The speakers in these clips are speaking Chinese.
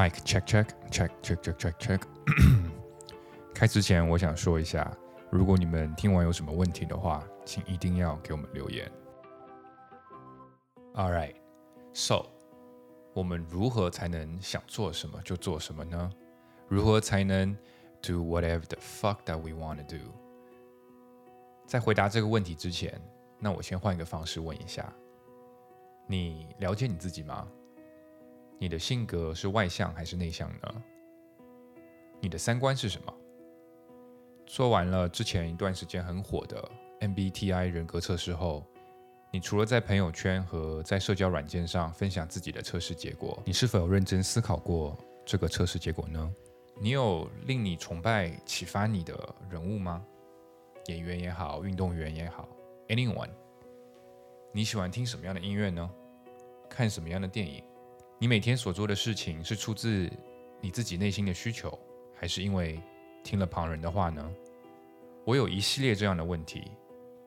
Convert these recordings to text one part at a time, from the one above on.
Mike check check check check check check check。开之前，我想说一下，如果你们听完有什么问题的话，请一定要给我们留言。All right, so 我们如何才能想做什么就做什么呢？如何才能 do whatever the fuck that we want to do？在回答这个问题之前，那我先换一个方式问一下：你了解你自己吗？你的性格是外向还是内向呢？你的三观是什么？做完了之前一段时间很火的 MBTI 人格测试后，你除了在朋友圈和在社交软件上分享自己的测试结果，你是否有认真思考过这个测试结果呢？你有令你崇拜、启发你的人物吗？演员也好，运动员也好，anyone？你喜欢听什么样的音乐呢？看什么样的电影？你每天所做的事情是出自你自己内心的需求，还是因为听了旁人的话呢？我有一系列这样的问题，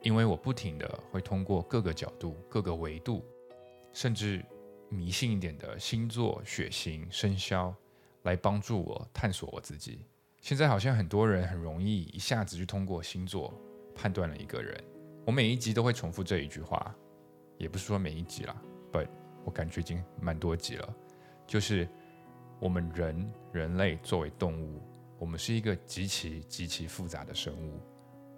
因为我不停的会通过各个角度、各个维度，甚至迷信一点的星座、血型、生肖，来帮助我探索我自己。现在好像很多人很容易一下子就通过星座判断了一个人。我每一集都会重复这一句话，也不是说每一集啦，but。我感觉已经蛮多集了，就是我们人人类作为动物，我们是一个极其极其复杂的生物。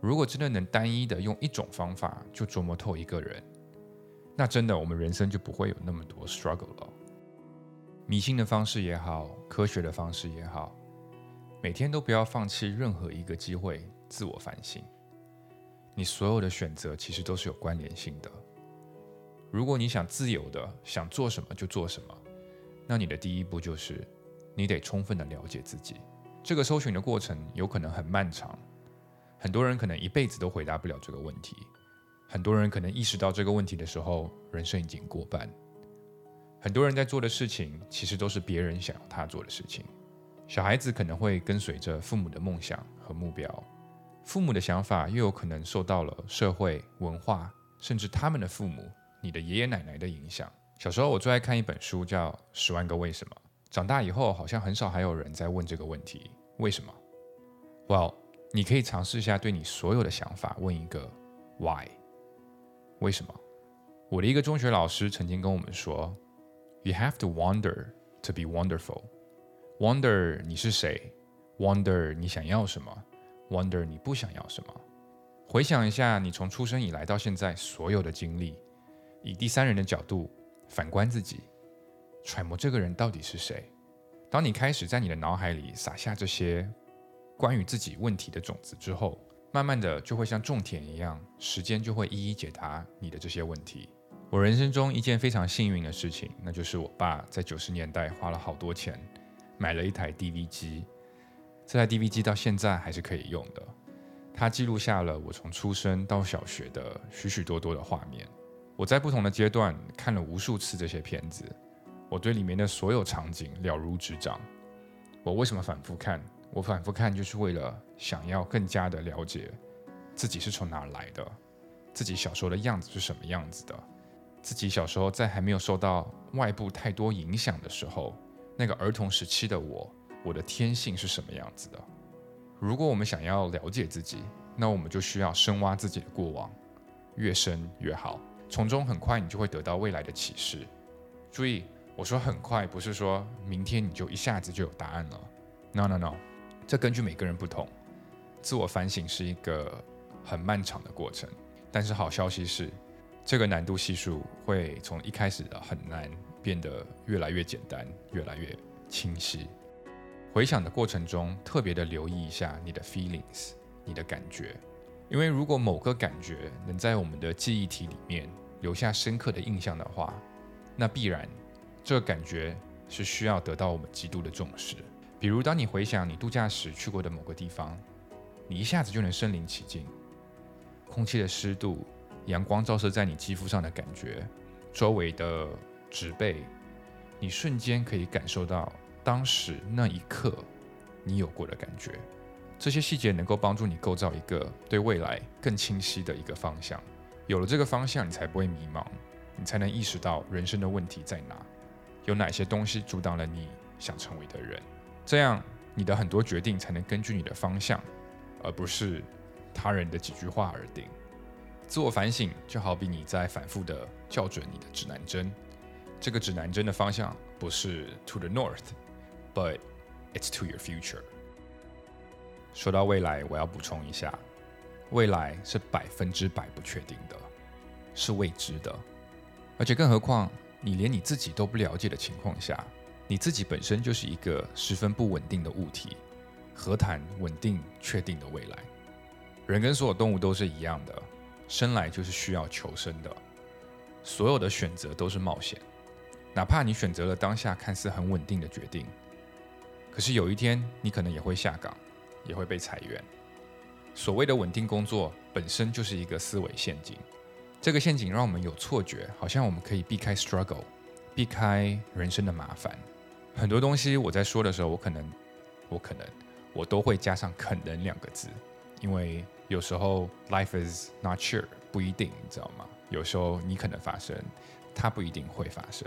如果真的能单一的用一种方法就琢磨透一个人，那真的我们人生就不会有那么多 struggle 了。迷信的方式也好，科学的方式也好，每天都不要放弃任何一个机会自我反省。你所有的选择其实都是有关联性的。如果你想自由的想做什么就做什么，那你的第一步就是你得充分的了解自己。这个搜寻的过程有可能很漫长，很多人可能一辈子都回答不了这个问题。很多人可能意识到这个问题的时候，人生已经过半。很多人在做的事情其实都是别人想要他做的事情。小孩子可能会跟随着父母的梦想和目标，父母的想法又有可能受到了社会文化，甚至他们的父母。你的爷爷奶奶的影响。小时候我最爱看一本书，叫《十万个为什么》。长大以后，好像很少还有人在问这个问题：为什么？Well，你可以尝试一下，对你所有的想法问一个 Why？为什么？我的一个中学老师曾经跟我们说：You have to wonder to be wonderful. Wonder 你是谁？Wonder 你想要什么？Wonder 你不想要什么？回想一下，你从出生以来到现在所有的经历。以第三人的角度反观自己，揣摩这个人到底是谁。当你开始在你的脑海里撒下这些关于自己问题的种子之后，慢慢的就会像种田一样，时间就会一一解答你的这些问题。我人生中一件非常幸运的事情，那就是我爸在九十年代花了好多钱买了一台 DV 机，这台 DV 机到现在还是可以用的。它记录下了我从出生到小学的许许多多的画面。我在不同的阶段看了无数次这些片子，我对里面的所有场景了如指掌。我为什么反复看？我反复看就是为了想要更加的了解自己是从哪来的，自己小时候的样子是什么样子的，自己小时候在还没有受到外部太多影响的时候，那个儿童时期的我，我的天性是什么样子的。如果我们想要了解自己，那我们就需要深挖自己的过往，越深越好。从中很快你就会得到未来的启示。注意，我说很快，不是说明天你就一下子就有答案了。No No No，这根据每个人不同。自我反省是一个很漫长的过程，但是好消息是，这个难度系数会从一开始的很难变得越来越简单，越来越清晰。回想的过程中，特别的留意一下你的 feelings，你的感觉。因为如果某个感觉能在我们的记忆体里面留下深刻的印象的话，那必然这个感觉是需要得到我们极度的重视。比如，当你回想你度假时去过的某个地方，你一下子就能身临其境，空气的湿度、阳光照射在你肌肤上的感觉、周围的植被，你瞬间可以感受到当时那一刻你有过的感觉。这些细节能够帮助你构造一个对未来更清晰的一个方向。有了这个方向，你才不会迷茫，你才能意识到人生的问题在哪，有哪些东西阻挡了你想成为的人。这样，你的很多决定才能根据你的方向，而不是他人的几句话而定。自我反省就好比你在反复的校准你的指南针，这个指南针的方向不是 to the north，but it's to your future。说到未来，我要补充一下，未来是百分之百不确定的，是未知的，而且更何况你连你自己都不了解的情况下，你自己本身就是一个十分不稳定的物体，何谈稳定确定的未来？人跟所有动物都是一样的。生来就是需要求生的，所有的选择都是冒险，哪怕你选择了当下看似很稳定的决定，可是有一天你可能也会下岗，也会被裁员。所谓的稳定工作本身就是一个思维陷阱，这个陷阱让我们有错觉，好像我们可以避开 struggle，避开人生的麻烦。很多东西我在说的时候，我可能，我可能，我都会加上“可能”两个字，因为。有时候，life is not sure，不一定，你知道吗？有时候你可能发生，它不一定会发生。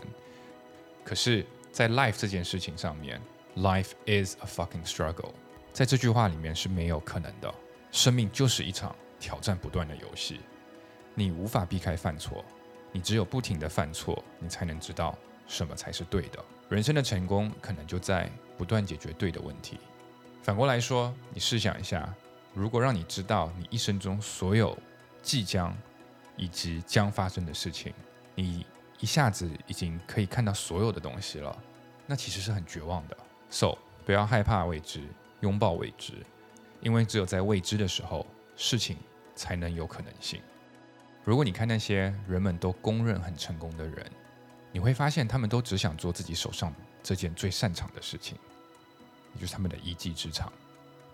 可是，在 life 这件事情上面，life is a fucking struggle，在这句话里面是没有可能的。生命就是一场挑战不断的游戏，你无法避开犯错，你只有不停的犯错，你才能知道什么才是对的。人生的成功可能就在不断解决对的问题。反过来说，你试想一下。如果让你知道你一生中所有即将以及将发生的事情，你一下子已经可以看到所有的东西了，那其实是很绝望的。So，不要害怕未知，拥抱未知，因为只有在未知的时候，事情才能有可能性。如果你看那些人们都公认很成功的人，你会发现他们都只想做自己手上这件最擅长的事情，也就是他们的一技之长。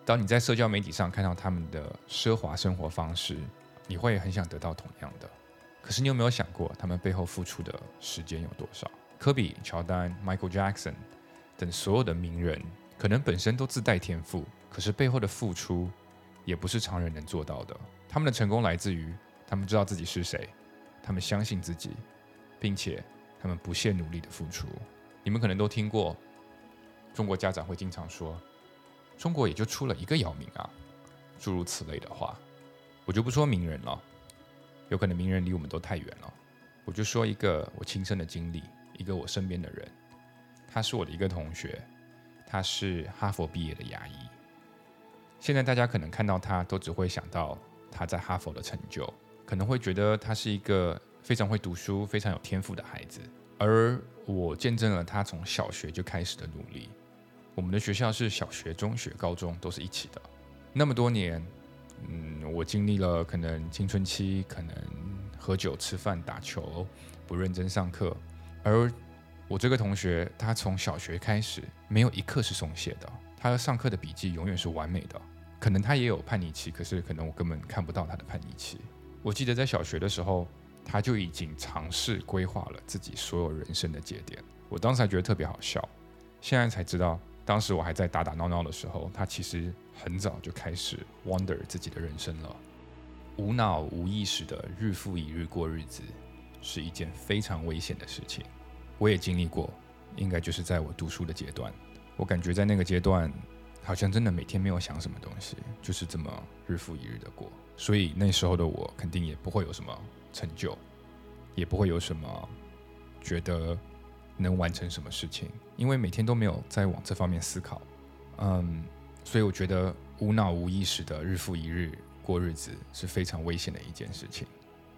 当你在社交媒体上看到他们的奢华生活方式，你会很想得到同样的。可是你有没有想过，他们背后付出的时间有多少？科比、乔丹、Michael Jackson 等所有的名人，可能本身都自带天赋，可是背后的付出也不是常人能做到的。他们的成功来自于他们知道自己是谁，他们相信自己，并且他们不懈努力的付出。你们可能都听过，中国家长会经常说。中国也就出了一个姚明啊，诸如此类的话，我就不说名人了，有可能名人离我们都太远了。我就说一个我亲身的经历，一个我身边的人，他是我的一个同学，他是哈佛毕业的牙医。现在大家可能看到他，都只会想到他在哈佛的成就，可能会觉得他是一个非常会读书、非常有天赋的孩子。而我见证了他从小学就开始的努力。我们的学校是小学、中学、高中都是一起的，那么多年，嗯，我经历了可能青春期，可能喝酒、吃饭、打球，不认真上课，而我这个同学，他从小学开始没有一刻是松懈的，他上课的笔记永远是完美的。可能他也有叛逆期，可是可能我根本看不到他的叛逆期。我记得在小学的时候，他就已经尝试规划了自己所有人生的节点，我当时还觉得特别好笑，现在才知道。当时我还在打打闹闹的时候，他其实很早就开始 wonder 自己的人生了。无脑无意识的日复一日过日子，是一件非常危险的事情。我也经历过，应该就是在我读书的阶段，我感觉在那个阶段，好像真的每天没有想什么东西，就是这么日复一日的过。所以那时候的我，肯定也不会有什么成就，也不会有什么觉得。能完成什么事情？因为每天都没有在往这方面思考，嗯，所以我觉得无脑无意识的日复一日过日子是非常危险的一件事情。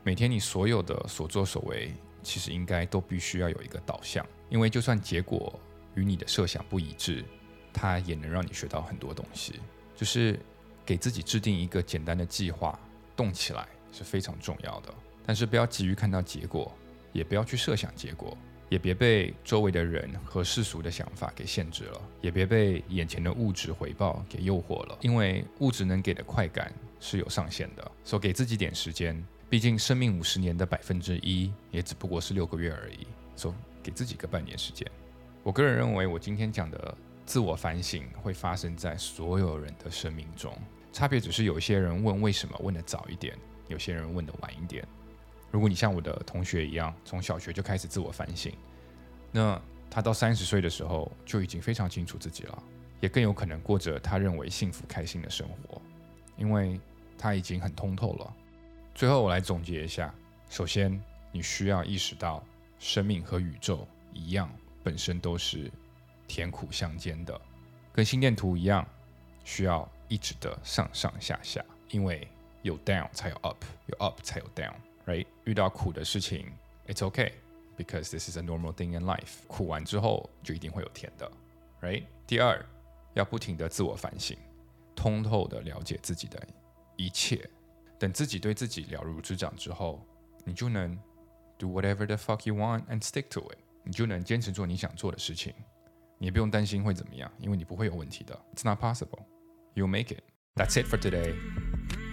每天你所有的所作所为，其实应该都必须要有一个导向，因为就算结果与你的设想不一致，它也能让你学到很多东西。就是给自己制定一个简单的计划，动起来是非常重要的。但是不要急于看到结果，也不要去设想结果。也别被周围的人和世俗的想法给限制了，也别被眼前的物质回报给诱惑了，因为物质能给的快感是有上限的。所以给自己点时间，毕竟生命五十年的百分之一也只不过是六个月而已。所以给自己个半年时间。我个人认为，我今天讲的自我反省会发生在所有人的生命中，差别只是有些人问为什么问的早一点，有些人问的晚一点。如果你像我的同学一样，从小学就开始自我反省，那他到三十岁的时候就已经非常清楚自己了，也更有可能过着他认为幸福开心的生活，因为他已经很通透了。最后，我来总结一下：首先，你需要意识到，生命和宇宙一样，本身都是甜苦相间的，跟心电图一样，需要一直的上上下下，因为有 down 才有 up，有 up 才有 down，right？遇到苦的事情，it's okay。Because this is a normal thing in life，苦完之后就一定会有甜的，right？第二，要不停的自我反省，通透的了解自己的一切。等自己对自己了如指掌之后，你就能 do whatever the fuck you want and stick to it。你就能坚持做你想做的事情，你也不用担心会怎么样，因为你不会有问题的。It's not possible. You make it. That's it for today.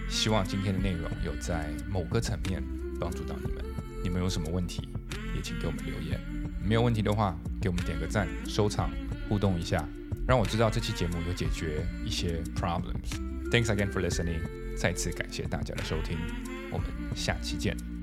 希望今天的内容有在某个层面帮助到你们。你们有什么问题？也请给我们留言，没有问题的话，给我们点个赞、收藏、互动一下，让我知道这期节目有解决一些 problems。Thanks again for listening，再次感谢大家的收听，我们下期见。